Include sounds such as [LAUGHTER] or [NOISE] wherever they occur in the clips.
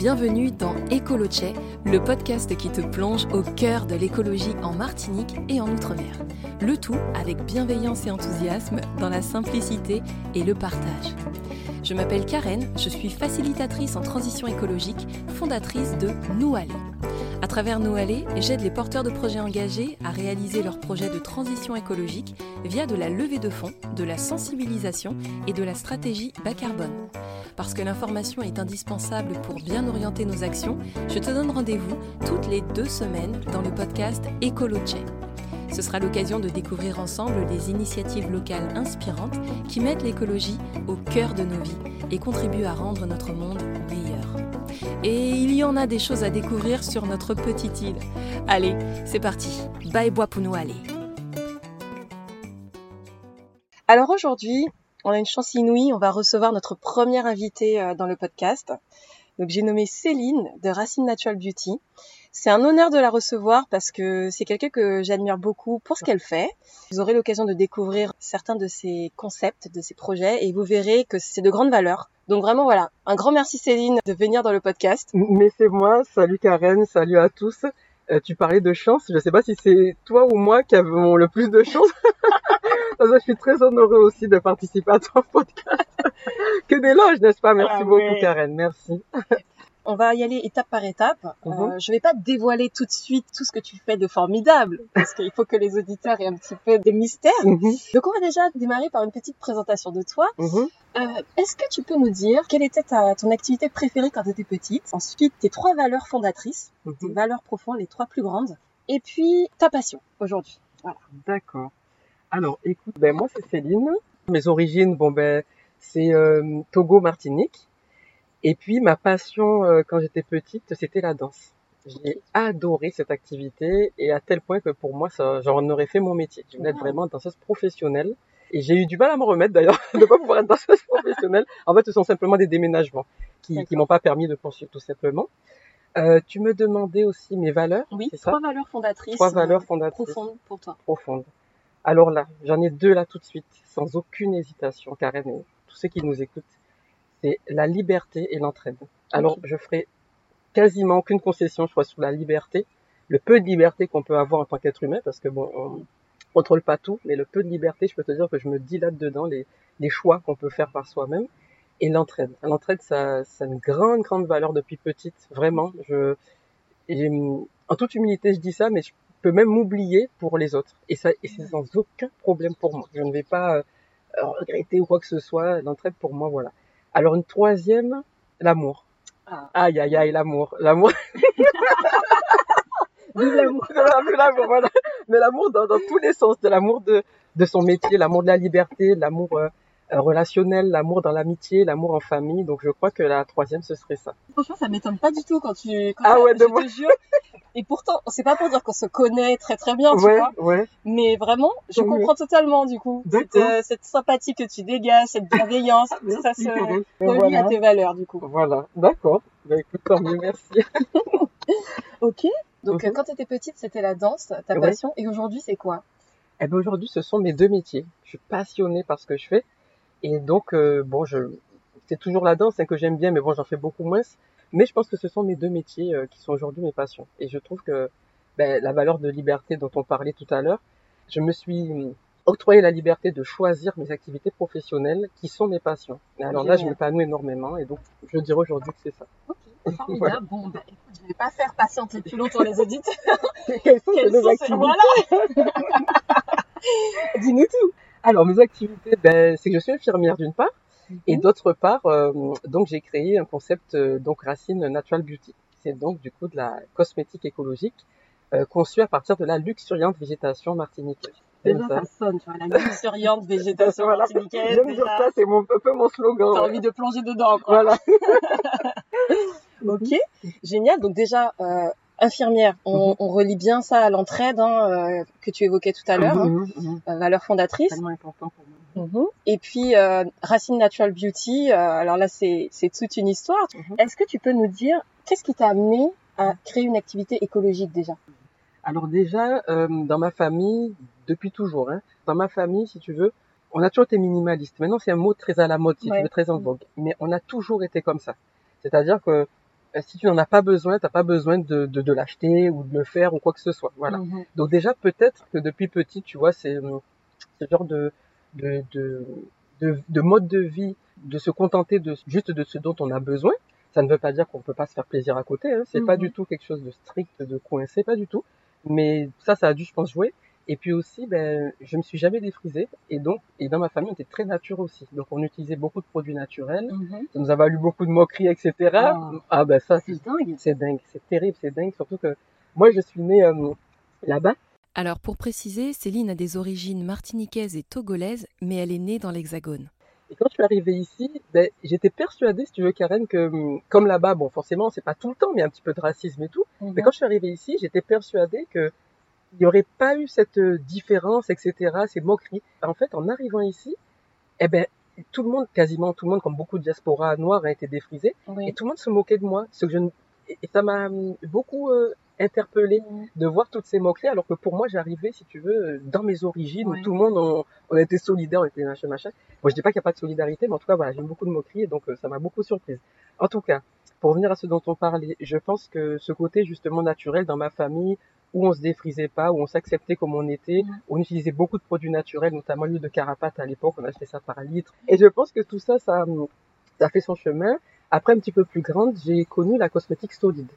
Bienvenue dans Ecoloche, le podcast qui te plonge au cœur de l'écologie en Martinique et en Outre-mer. Le tout avec bienveillance et enthousiasme dans la simplicité et le partage. Je m'appelle Karen, je suis facilitatrice en transition écologique, fondatrice de Nous Aller. À travers Nous Aller, j'aide les porteurs de projets engagés à réaliser leurs projets de transition écologique via de la levée de fonds, de la sensibilisation et de la stratégie bas carbone. Parce que l'information est indispensable pour bien orienter nos actions, je te donne rendez-vous toutes les deux semaines dans le podcast Ecoloche. Ce sera l'occasion de découvrir ensemble les initiatives locales inspirantes qui mettent l'écologie au cœur de nos vies et contribuent à rendre notre monde. Et il y en a des choses à découvrir sur notre petite île. Allez, c'est parti. Bye bois pour nous aller. Alors aujourd'hui, on a une chance inouïe, on va recevoir notre première invitée euh, dans le podcast. Donc j'ai nommé Céline de Racine Natural Beauty. C'est un honneur de la recevoir parce que c'est quelqu'un que j'admire beaucoup pour ce qu'elle fait. Vous aurez l'occasion de découvrir certains de ses concepts, de ses projets et vous verrez que c'est de grande valeur. Donc vraiment voilà, un grand merci Céline de venir dans le podcast. Mais c'est moi, salut Karen, salut à tous. Euh, tu parlais de chance, je sais pas si c'est toi ou moi qui avons le plus de chance. [LAUGHS] je suis très honorée aussi de participer à ton [LAUGHS] podcast. que d'éloges, n'est-ce pas? Merci Ah beaucoup ouais. Karen, merci. On va y aller étape par étape. Mhm. Euh, je vais pas te dévoiler tout de suite tout ce que tu fais de formidable parce qu'il faut que les auditeurs aient un petit peu des mystères. Mhm, Donc on va déjà démarrer par une petite présentation de toi. mhm. Euh, Est-ce que tu peux nous dire quelle était ta, ton activité préférée quand tu étais petite? Ensuite, tes trois valeurs fondatrices, tes Mhm. valeurs profondes, les trois plus grandes. Et puis, ta passion aujourd'hui. D'accord. Alors, écoute, ben moi c'est Céline. Mes origines, bon ben c'est euh, Togo, Martinique. Et puis ma passion euh, quand j'étais petite, c'était la danse. J'ai adoré cette activité et à tel point que pour moi, ça, j'en aurais fait mon métier. Je voulais être vraiment danseuse professionnelle. Et j'ai eu du mal à m'en remettre d'ailleurs [LAUGHS] de pas pouvoir être danseuse professionnelle. En fait, ce sont simplement des déménagements qui, qui m'ont pas permis de poursuivre tout simplement. Euh, tu me demandais aussi mes valeurs, Oui, trois valeurs fondatrices. Trois valeurs euh, fondatrices profondes pour toi. profonde. Alors là, j'en ai deux là tout de suite, sans aucune hésitation, Karen et tous ceux qui nous écoutent. C'est la liberté et l'entraide. Alors, je ferai quasiment aucune concession, je crois, sur la liberté, le peu de liberté qu'on peut avoir en tant qu'être humain, parce que bon, on contrôle pas tout, mais le peu de liberté, je peux te dire que je me dilate dedans les, les choix qu'on peut faire par soi-même. Et l'entraide. L'entraide, ça, ça a une grande, grande valeur depuis petite, vraiment. Je, et, en toute humilité, je dis ça, mais je peux même m'oublier pour les autres. Et ça, et c'est sans aucun problème pour moi. Je ne vais pas euh, regretter ou quoi que ce soit. L'entraide pour moi, voilà. Alors une troisième, l'amour. Ah. Aïe, aïe, aïe, l'amour. L'amour. [LAUGHS] [LAUGHS] Vive l'amour. Voilà. Mais l'amour dans, dans tous les sens, de l'amour de, de son métier, l'amour de la liberté, l'amour euh, euh, relationnel, l'amour dans l'amitié, l'amour en famille. Donc je crois que la troisième, ce serait ça. Franchement, ça m'étonne pas du tout quand tu. Quand Ah ouais, de moi. te jure. Et pourtant, c'est pas pour dire qu'on se connaît très très bien, tu ouais, vois. ouais. Mais vraiment, je Oui. comprends totalement du coup. Cette, euh, cette sympathie que tu dégages, cette bienveillance, [LAUGHS] ça se relie Voilà. à tes valeurs du coup. Voilà, d'accord. Bah écoute, tant mieux, merci. [LAUGHS] Ok. Donc Mhm. quand tu étais petite, c'était la danse, ta Ouais. passion. Et aujourd'hui, c'est quoi? Eh ben aujourd'hui, ce sont mes deux métiers. Je suis passionnée par ce que je fais. Et donc, euh, bon, je, c'est toujours la danse hein, que j'aime bien, mais bon, j'en fais beaucoup moins. Mais je pense que ce sont mes deux métiers euh, qui sont aujourd'hui mes passions. Et je trouve que ben, la valeur de liberté dont on parlait tout à l'heure, je me suis octroyé la liberté de choisir mes activités professionnelles qui sont mes passions. Et alors là, je m'épanouis énormément. Et donc, je dirais aujourd'hui que c'est ça. Ok, [LAUGHS] formidable. Voilà. Bon, bah, écoute, je vais pas faire patienter plus longtemps les auditeurs. [LAUGHS] Quelles sont Quelles activités? Voilà. [LAUGHS] Dis-nous tout. Alors mes activités, ben, c'est que je suis infirmière d'une part, et Mhm. d'autre part, euh, donc j'ai créé un concept euh, donc Racine Natural Beauty. C'est donc du coup de la cosmétique écologique euh, conçue à partir de la luxuriante végétation martiniquaise. Déjà, ça ça. sonne, tu vois, la luxuriante [LAUGHS] végétation Voilà. martiniquaise. J'aime dire ça, c'est mon, un peu mon slogan. T'as ouais. envie de plonger dedans, quoi. Voilà. [LAUGHS] Ok, [LAUGHS] génial. Donc déjà, euh, infirmière, on, Mhm. on relie bien ça à l'entraide hein, euh, que tu évoquais tout à l'heure, hein, Mhm, mhm. euh, valeur fondatrice. Tellement important pour moi. Mhm. Et puis euh, Racine Natural Beauty. euh, alors là, c'est c'est toute une histoire. Mhm. Est-ce que tu peux nous dire qu'est-ce qui t'a amené à créer une activité écologique déjà? Alors déjà, euh, dans ma famille, depuis toujours, hein, dans ma famille, si tu veux, on a toujours été minimaliste. Maintenant, c'est un mot très à la mode, si Ouais. tu veux, très en vogue. Mais on a toujours été comme ça. C'est-à-dire que si tu n'en as pas besoin, t'as pas besoin de, de, de l'acheter ou de le faire ou quoi que ce soit. Voilà. Mhm. Donc déjà peut-être que depuis petit, tu vois, c'est euh, ce genre de de, de de de mode de vie, de se contenter de juste de ce dont on a besoin. Ça ne veut pas dire qu'on peut pas se faire plaisir à côté. Hein. C'est pas Mhm. du tout quelque chose de strict, de coincé, pas du tout. Mais ça, ça a dû, je pense, jouer. Et puis aussi, ben, je me suis jamais défrisée. Et donc, et dans ma famille, on était très nature aussi. Donc, on utilisait beaucoup de produits naturels. Mhm. Ça nous a valu beaucoup de moqueries, etc. Ah. Ah, ben ça, c'est C'est dingue. c'est dingue, c'est terrible, c'est dingue. Surtout que moi, je suis née euh, là-bas. Alors pour préciser, Céline a des origines martiniquaises et togolaises, mais elle est née dans l'Hexagone. Et quand je suis arrivée ici, ben, j'étais persuadée, si tu veux, Karen, que hum, comme là-bas, bon, forcément, c'est pas tout le temps, mais un petit peu de racisme et tout. Mhm. Mais quand je suis arrivée ici, j'étais persuadée que il n'y aurait pas eu cette euh, différence, etc., ces moqueries. En fait, en arrivant ici, eh ben, tout le monde, quasiment tout le monde, comme beaucoup de diaspora noirs, a été défrisé. Et Oui. tout le monde se moquait de moi. Ce que je ne- Et ça m'a hum, beaucoup euh, interpellée Mhm. de voir toutes ces moqueries, alors que pour moi, j'arrivais, si tu veux, euh, dans mes origines, où tout le monde, on, on était solidaires, on était machin, machin. Moi, je dis pas qu'il n'y a pas de solidarité, mais en tout cas, voilà, j'ai eu beaucoup de moqueries, et donc euh, ça m'a beaucoup surprise. En tout cas, pour revenir à ce dont on parlait, je pense que ce côté justement naturel dans ma famille, où on se défrisait pas, où on s'acceptait comme on était, Mhm. on utilisait beaucoup de produits naturels, notamment l'huile de carapate à l'époque, on achetait ça par litre. Et je pense que tout ça, ça, ça fait son chemin. Après, un petit peu plus grande, j'ai connu la cosmétique solide.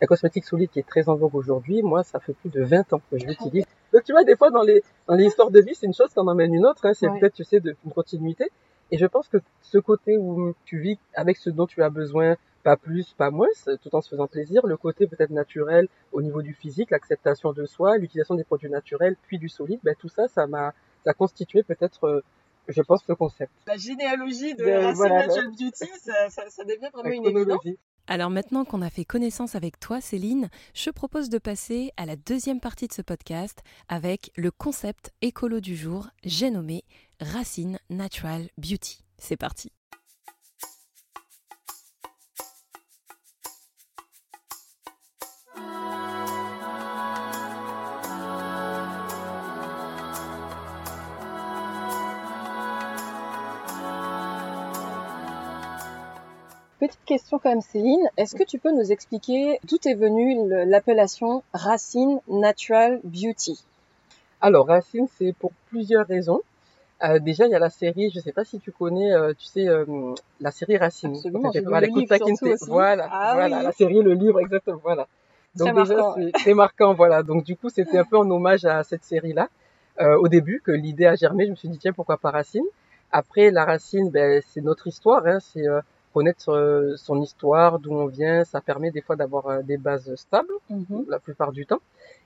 La cosmétique solide qui est très en vogue aujourd'hui, moi, ça fait plus de 20 ans que je l'utilise. Donc, tu vois, des fois, dans les, dans les histoires de vie, c'est une chose qui en emmène une autre, hein, c'est Ouais. peut-être, tu sais, de, une continuité. Et je pense que ce côté où tu vis avec ce dont tu as besoin, pas plus, pas moins, tout en se faisant plaisir, le côté peut-être naturel au niveau du physique, l'acceptation de soi, l'utilisation des produits naturels, puis du solide, ben, tout ça, ça m'a, ça a constitué peut-être, euh, je pense, le concept. La généalogie de De- Racine voilà, Natural Beauty, ça, ça, ça devient vraiment La une évidence. Alors maintenant qu'on a fait connaissance avec toi, Céline, je propose de passer à la deuxième partie de ce podcast avec le concept écolo du jour, j'ai nommé Racine Natural Beauty. C'est parti. Petite question quand même Céline, est-ce que tu peux nous expliquer d'où est venue l'appellation Racine Natural Beauty? Alors, Racine, c'est pour plusieurs raisons. Euh, déjà, il y a la série, je sais pas si tu connais, euh, tu sais, euh, la série Racine. Absolument, j'ai voilà. Voilà, Ah voilà, oui. la série, le livre, exactement, voilà. Donc déjà, marquant, c'est marquant, voilà. Donc du coup, c'était un peu en hommage à cette série-là. Au début, que l'idée a germé, je me suis dit, tiens, pourquoi pas Racine? Après, la Racine, ben, c'est notre histoire, hein, c'est connaître euh, son histoire, d'où on vient, ça permet des fois d'avoir euh, des bases stables Mhm. la plupart du temps.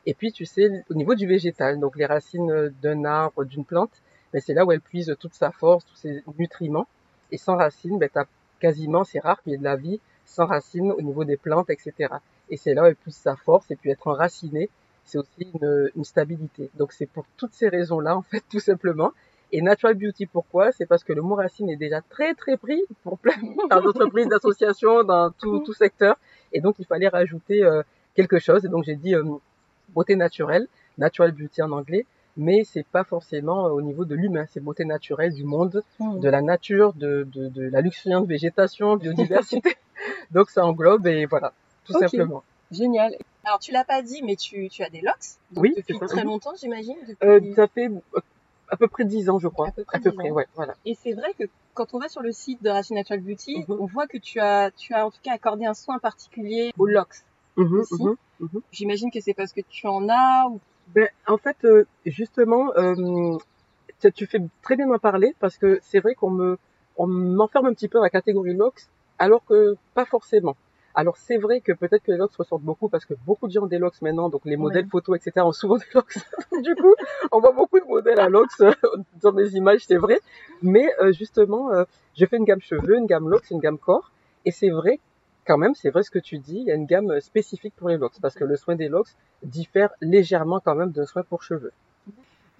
Et puis, tu sais, au niveau du végétal, donc les racines euh, d'un arbre, d'une plante, ben, c'est là où elle puise toute sa force, tous ses nutriments. Et sans racines, ben, t'as quasiment, c'est rare qu'il y ait de la vie sans racines au niveau des plantes, etc. Et c'est là où elle puise sa force, et puis être enraciné, c'est aussi une, une stabilité. Donc c'est pour toutes ces raisons-là, en fait, tout simplement. Et Natural Beauty, pourquoi? C'est parce que le mot racine est déjà très très pris pour plein d'entreprises, [LAUGHS] d'associations, dans tout, tout secteur. Et donc il fallait rajouter euh, quelque chose. Et donc j'ai dit euh, beauté naturelle, natural beauty en anglais, mais c'est pas forcément euh, au niveau de l'humain, c'est beauté naturelle du monde, Mhm. de la nature, de, de, de la luxuriante végétation, biodiversité. [LAUGHS] donc ça englobe et voilà, tout simplement. Génial. Alors tu l'as pas dit, mais tu, tu as des locks? Oui, depuis très Mhm. longtemps, j'imagine. depuis- Euh, ça fait à peu près dix ans, je crois. À peu près 10 ouais, voilà. Et c'est vrai que quand on va sur le site de Racine Natural Beauty, Mhm. on voit que tu as, tu as en tout cas accordé un soin particulier aux locks. Aussi. mhm. J'imagine que c'est parce que tu en as ou Ben, en fait, euh, justement, euh, tu- tu fais très bien d'en parler parce que c'est vrai qu'on me, on m'enferme un petit peu dans la catégorie locks, alors que pas forcément. Alors c'est vrai que peut-être que les locks ressortent beaucoup parce que beaucoup de gens ont des locks maintenant, donc les modèles Ouais. photos, etc. ont souvent [LAUGHS] des locks. du coup, on voit beaucoup de modèles à locks euh, dans des images, c'est vrai. Mais euh, justement, euh, je fais une gamme cheveux, une gamme locks, une gamme corps, et c'est vrai quand même, c'est vrai ce que tu dis, il y a une gamme spécifique pour les locks parce que le soin des locks diffère légèrement quand même d'un soin pour cheveux.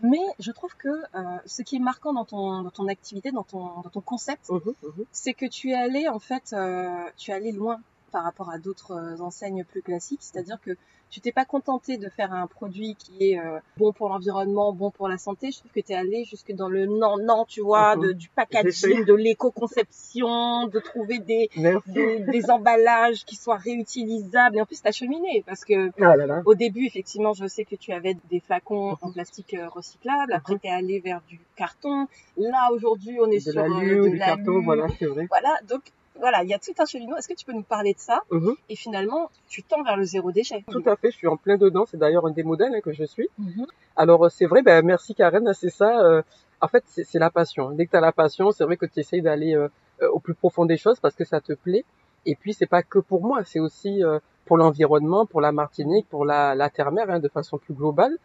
Mais je trouve que euh, ce qui est marquant dans ton, dans ton activité, dans ton, dans ton concept, Mhm, mhm. c'est que tu es allé en fait, euh, tu es allé loin. Par rapport à d'autres euh, enseignes plus classiques, c'est-à-dire que tu t'es pas contenté de faire un produit qui est euh, bon pour l'environnement, bon pour la santé. Je trouve que tu es allé jusque dans le non, non, tu vois, Mhm. de, du packaging, de l'éco-conception, de trouver des, [LAUGHS] des, des emballages qui soient réutilisables. Et en plus, tu as cheminé parce que Ah là là. au début, effectivement, je sais que tu avais des flacons Mhm. en plastique euh, recyclable. Après, tu es allé vers du carton. Là, aujourd'hui, on est De sur euh, de du carton, voilà, c'est vrai. Voilà, donc voilà, il y a tout un cheminement. Est-ce que tu peux nous parler de ça Mhm. Et finalement, tu tends vers le zéro déchet. Tout à fait, je suis en plein dedans. C'est d'ailleurs un des modèles hein, que je suis. Mhm. Alors euh, c'est vrai, ben, merci Karen, c'est ça. euh, en fait, c'est la passion. Dès que tu as la passion, c'est vrai que tu essayes d'aller euh, euh, au plus profond des choses parce que ça te plaît. Et puis c'est pas que pour moi, c'est aussi euh, pour l'environnement, pour la Martinique, pour la, la terre-mer, hein, de façon plus globale.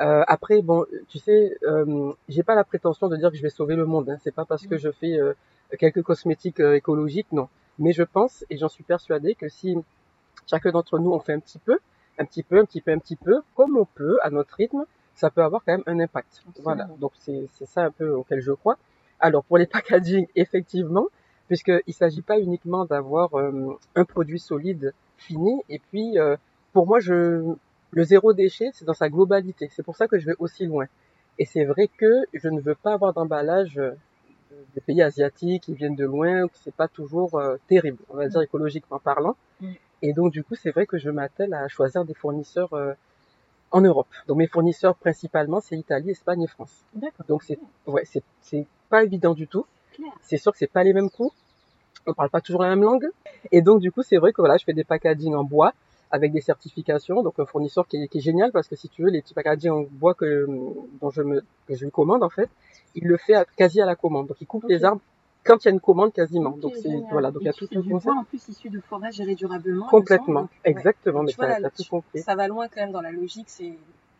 Euh, après, bon, tu sais, euh, j'ai pas la prétention de dire que je vais sauver le monde. Hein. C'est pas parce que je fais euh, quelques cosmétiques euh, écologiques, non. Mais je pense et j'en suis persuadée que si chacun d'entre nous on fait un petit peu, un petit peu, un petit peu, un petit peu, comme on peut, à notre rythme, ça peut avoir quand même un impact. Absolument. Voilà. Donc c'est c'est ça un peu auquel je crois. Alors pour les [LAUGHS] packaging, effectivement, puisqu'il s'agit pas uniquement d'avoir euh, un produit solide fini, et puis euh, pour moi, je le zéro déchet, c'est dans sa globalité. C'est pour ça que je vais aussi loin. Et c'est vrai que je ne veux pas avoir d'emballage euh, des pays asiatiques qui viennent de loin, ou que c'est pas toujours euh, terrible, on va dire écologiquement parlant. Mm. Et donc du coup, c'est vrai que je m'attelle à choisir des fournisseurs euh, en Europe. Donc mes fournisseurs principalement, c'est Italie, Espagne et France. Donc c'est ouais, c'est c'est pas évident du tout. C'est sûr que c'est pas les mêmes coûts. On parle pas toujours la même langue. Et donc du coup, c'est vrai que voilà, je fais des packaging en bois avec des certifications. Donc un fournisseur qui est, qui est génial parce que si tu veux, les petits packaging en bois que dont je me que je lui commande en fait, il le fait à- quasi à la commande. Donc il coupe les arbres quand il y a une commande quasiment. Donc c'est voilà, donc il y a tout du concept. bois en plus issu de forêts gérées durablement. Complètement, ouais. exactement, mais vois, t'as tout compris. Ça va loin quand même dans la logique, c'est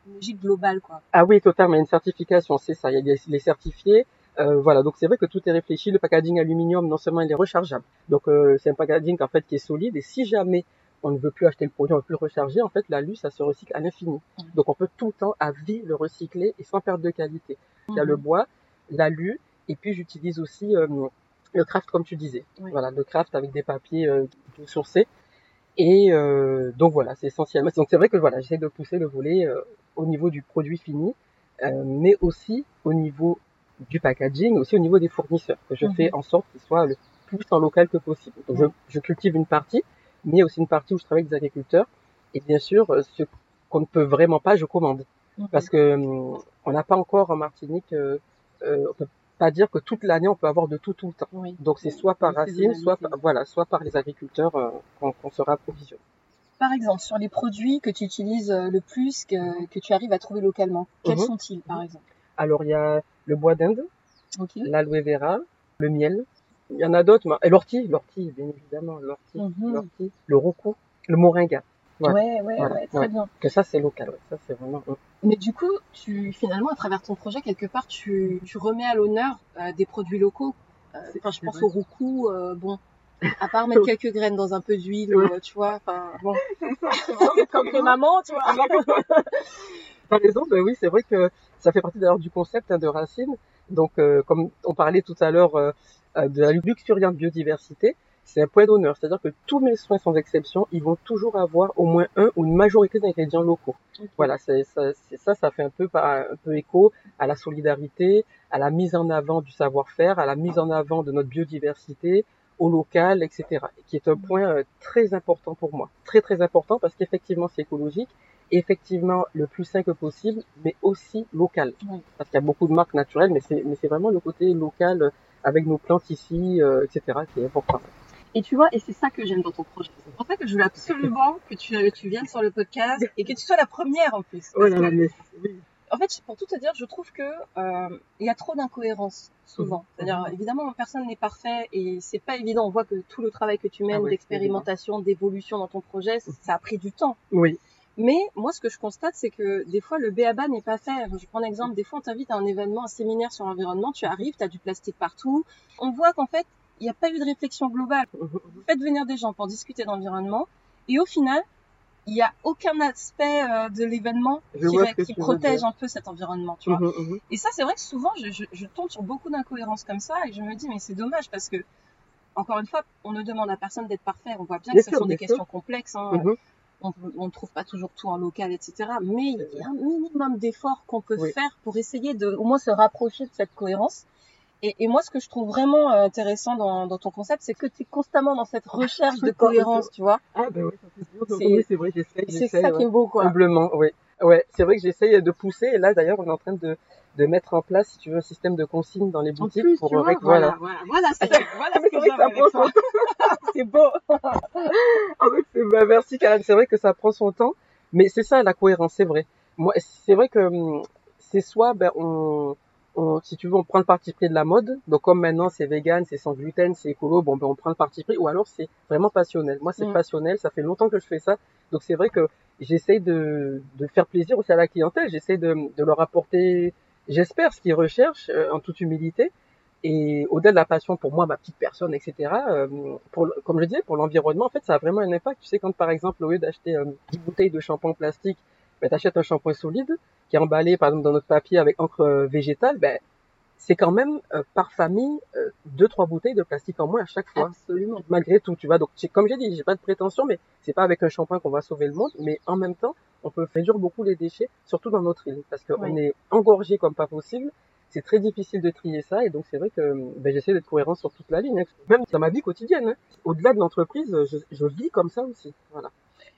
une logique globale quoi. Ah oui, totalement, il y a une certification, c'est ça, il y a des- les certifiés. Euh, voilà, donc c'est vrai que tout est réfléchi. Le packaging aluminium, non seulement il est rechargeable, donc euh, c'est un packaging en fait qui est solide. Et si jamais on ne veut plus acheter le produit, on ne veut plus le recharger, en fait l'alu ça se recycle à l'infini. Donc on peut tout le temps à vie le recycler et sans perte de qualité. Il y a le Mhm. bois, l'alu, et puis j'utilise aussi euh, le craft comme tu disais. Oui. Voilà, le craft avec des papiers euh, sourcés. Et euh, donc voilà, c'est essentiellement. Donc c'est vrai que voilà, j'essaie de pousser le volet euh, au niveau du produit fini, euh, mais aussi au niveau du packaging, aussi au niveau des fournisseurs, que je Mhm. fais en sorte qu'ils soient le plus en local que possible. Donc je, je cultive une partie, mais il y a aussi une partie où je travaille avec des agriculteurs. Et bien sûr, euh, ce qu'on ne peut vraiment pas, je commande. Mhm. Parce que hum, on n'a pas encore en Martinique, euh, euh, on peut pas dire que toute l'année on peut avoir de tout tout le temps. Oui. Donc c'est soit par racine, soit par, voilà, soit par les agriculteurs euh, qu'on qu'on se rapprovisionne. Par exemple, sur les produits que tu utilises euh, le plus, que, que tu arrives à trouver localement, quels Mhm. sont-ils par exemple? Alors il y a le bois d'Inde, Ok. l'aloe vera, le miel. Il y en a d'autres, mais- et l'ortie, l'ortie, bien évidemment, l'ortie, Mhm. l'ortie, le roku, le moringa. Ouais. Ouais, ouais, Voilà, ouais, très ouais. bien. Que ça c'est local, ouais. ça c'est vraiment. euh, Mais du coup, tu finalement, à travers ton projet, quelque part, tu, tu remets à l'honneur euh, des produits locaux. Euh, Enfin, je c'est pense vrai. au roucou, euh, bon, à part [LAUGHS] mettre quelques graines dans un peu d'huile, Ouais. euh, tu vois, enfin, bon, [LAUGHS] [LAUGHS] comme les mamans, tu vois. Par exemple, ben oui, c'est vrai que ça fait partie d'ailleurs du concept hein, de Racine. Donc, euh, comme on parlait tout à l'heure euh, euh, de la luxuriante biodiversité, c'est un point d'honneur. C'est-à-dire que tous mes soins, sans exception, ils vont toujours avoir au moins un ou une majorité d'ingrédients locaux. Voilà, c'est ça, ça, ça fait un peu, un peu écho à la solidarité, à la mise en avant du savoir-faire, à la mise en avant de notre biodiversité, au local, etc. Qui est un point euh, très important pour moi. Très, très important parce qu'effectivement, c'est écologique effectivement le plus sain que possible, mais aussi local. Oui. Parce qu'il y a beaucoup de marques naturelles, mais c'est, mais c'est vraiment le côté local euh, avec nos plantes ici, euh, etc., qui est important. Et tu vois, et c'est ça que j'aime dans ton projet. C'est pour ça que je voulais absolument que tu, tu viennes sur le podcast et que tu sois la première en plus. Parce que- mais oui. En fait, pour tout te dire, je trouve que euh, il y a trop d'incohérences souvent. Mhm. C'est-à-dire, évidemment, personne n'est parfait et c'est pas évident. On voit que tout le travail que tu mènes Ah ouais, d'expérimentation, d'évolution dans ton projet, Mhm. ça a pris du temps. Oui, Mais moi, ce que je constate, c'est que des fois, le BABA n'est pas fait. Je prends l'exemple, des fois, on t'invite à un événement, un séminaire sur l'environnement, tu arrives, tu as du plastique partout. On voit qu'en fait, il n'y a pas eu de réflexion globale. Vous faites venir des gens pour discuter d'environnement et au final, il n'y a aucun aspect euh, de l'événement qui, protège un peu cet environnement, tu vois. Mhm, mhm. Et ça, c'est vrai que souvent, je, je, je tombe sur beaucoup d'incohérences comme ça et je me dis, mais c'est dommage parce que, encore une fois, on ne demande à personne d'être parfait. On voit bien, Bien que ce sûr, sont des sûr. questions complexes. hein. Mhm. On ne trouve pas toujours tout en local, etc. Mais il y a un minimum d'efforts qu'on peut Oui. faire pour essayer de, au moins, se rapprocher de cette cohérence. Et, et moi, ce que je trouve vraiment euh, intéressant dans, dans ton concept, c'est que tu es constamment dans cette recherche de [LAUGHS] cohérence, tu vois. Ah, ben oui. C'est- vrai, j'essaye, C'est ça ouais. qui est beau, quoi. Humblement, oui. Ouais, c'est vrai que j'essaye de pousser. Et là, d'ailleurs, on est en train de, de mettre en place, si tu veux, un système de consigne dans les En boutiques plus, pour tu vois, ré- voilà, voilà, voilà, c'est voilà [LAUGHS] ce Mais que [LAUGHS] c'est beau. [LAUGHS] Oui, c'est- bah, merci Karen. C'est vrai que ça prend son temps, mais c'est ça la cohérence, c'est vrai. Moi, c'est vrai que hum, c'est soit, ben, on, on, si tu veux, on prend le parti pris de la mode. Donc comme maintenant c'est vegan, c'est sans gluten, c'est écolo, bon ben on prend le parti pris. Ou alors c'est vraiment passionnel. Moi c'est Mm. passionnel, ça fait longtemps que je fais ça. Donc c'est vrai que j'essaye de, de faire plaisir aussi à la clientèle. J'essaye de, de leur apporter, j'espère, ce qu'ils recherchent euh, en toute humilité. Et au-delà de la passion pour moi, ma petite personne, etc., euh, pour, comme je disais, pour l'environnement, en fait, ça a vraiment un impact. Tu sais, quand par exemple, au lieu d'acheter euh, 10 bouteilles de shampoing plastique, ben, tu achètes un shampoing solide qui est emballé, par exemple, dans notre papier avec encre euh, végétale, ben, c'est quand même euh, par famille euh, deux trois bouteilles de plastique en moins à chaque fois Absolument. malgré tout tu vois donc comme j'ai dit j'ai pas de prétention mais c'est pas avec un shampoing qu'on va sauver le monde mais en même temps on peut réduire beaucoup les déchets surtout dans notre île parce qu'on Oui. est engorgé comme pas possible c'est très difficile de trier ça et donc c'est vrai que ben, j'essaie d'être cohérent sur toute la ligne hein. même dans ma vie quotidienne hein. au-delà de l'entreprise je, je vis comme ça aussi voilà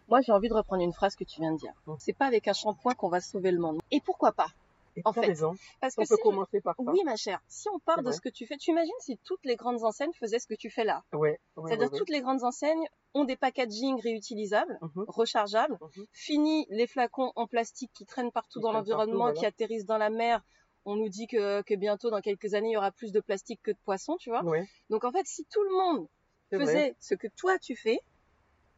Moi, j'ai envie de reprendre une phrase que tu viens de dire. Mm. C'est pas avec un shampoing qu'on va sauver le monde. Et pourquoi pas? Et En fait, raison Parce on que peut si commencer par ça Oui, ma chère. Si on part de vrai. ce que tu fais, tu imagines si toutes les grandes enseignes faisaient ce que tu fais là? ouais, ouais C'est-à-dire ouais, ouais. toutes les grandes enseignes ont des packaging réutilisables, Mhm, rechargeables. mhm. Fini les flacons en plastique qui traînent partout dans l'environnement, qui atterrissent dans la mer. On nous dit que, que bientôt, dans quelques années, il y aura plus de plastique que de poissons, tu vois. Donc en fait, si tout le monde vrai faisait ce que toi tu fais,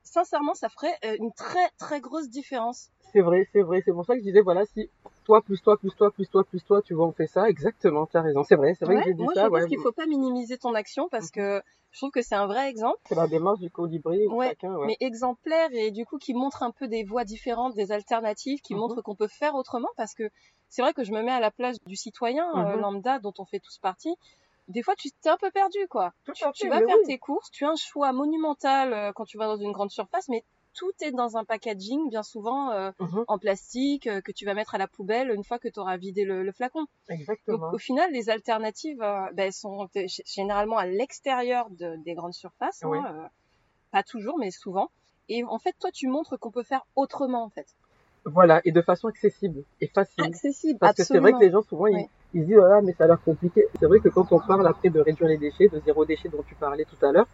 sincèrement, ça ferait euh, une très très grosse différence. C'est vrai, c'est vrai. C'est pour ça que je disais, voilà, si toi, plus toi, plus toi, plus toi, plus toi, tu vois, on fait ça, exactement, tu as raison. C'est vrai, c'est vrai Ouais, que j'ai dit moi, ça, je pense ouais. qu'il faut pas minimiser ton action parce que je trouve que c'est un vrai exemple. C'est la démarche du colibri, Ouais, chacun, ouais. mais exemplaire et du coup qui montre un peu des voies différentes, des alternatives, qui Mhm. montre qu'on peut faire autrement parce que c'est vrai que je me mets à la place du citoyen euh, Mhm. lambda dont on fait tous partie. Des fois, tu t'es un peu perdu, quoi. Tout Tu, vas faire oui. tes courses, tu as un choix monumental euh, quand tu vas dans une grande surface, mais tout est dans un packaging, bien souvent euh, Mhm, en plastique, euh, que tu vas mettre à la poubelle une fois que tu auras vidé le, le flacon. Donc, Exactement. au final, les alternatives, euh, ben, elles sont généralement à l'extérieur de- des grandes surfaces. hein, Oui. euh, pas toujours, mais souvent. Et en fait, toi, tu montres qu'on peut faire autrement, en fait. Voilà, et de façon accessible et facile. Accessible, Parce que c'est vrai que les gens, souvent, ils, ils se disent, voilà, mais ça a l'air compliqué. C'est vrai que quand on parle après de réduire les déchets, de zéro déchet dont tu parlais tout à l'heure,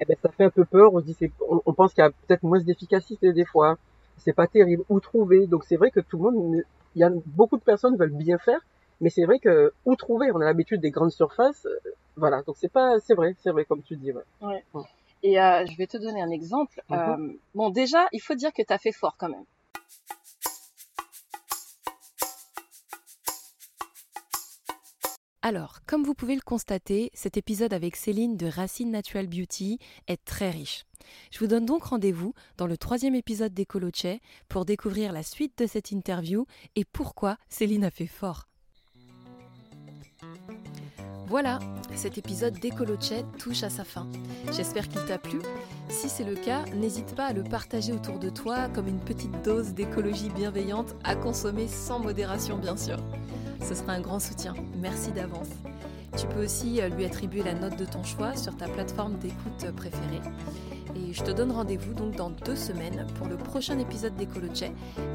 eh ben, ça fait un peu peur. On se dit, on, on pense qu'il y a peut-être moins d'efficacité des fois. C'est pas terrible. Où trouver? Donc, c'est vrai que tout le monde, il y a beaucoup de personnes veulent bien faire, mais c'est vrai que où trouver? On a l'habitude des grandes surfaces. euh, Voilà. Donc, c'est pas, c'est vrai, c'est vrai, comme tu dis, ouais. Et euh, je vais te donner un exemple. Mhm. Euh, bon, déjà, il faut dire que tu as fait fort quand même. Alors, comme vous pouvez le constater, cet épisode avec Céline de Racine Natural Beauty est très riche. Je vous donne donc rendez-vous dans le troisième épisode d'Ecoloche pour découvrir la suite de cette interview et pourquoi Céline a fait fort. Voilà, cet épisode d'Ecoloche touche à sa fin. J'espère qu'il t'a plu. Si c'est le cas, n'hésite pas à le partager autour de toi comme une petite dose d'écologie bienveillante à consommer sans modération bien sûr. Ce sera un grand soutien. Merci d'avance. Tu peux aussi euh, lui attribuer la note de ton choix sur ta plateforme d'écoute préférée. Et je te donne rendez-vous donc dans deux semaines pour le prochain épisode d'Ecoloche.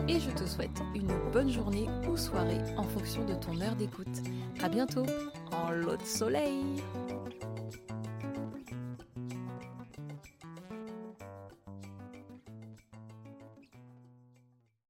Et je te souhaite une bonne journée ou soirée en fonction de ton heure d'écoute. À bientôt en lot de soleil!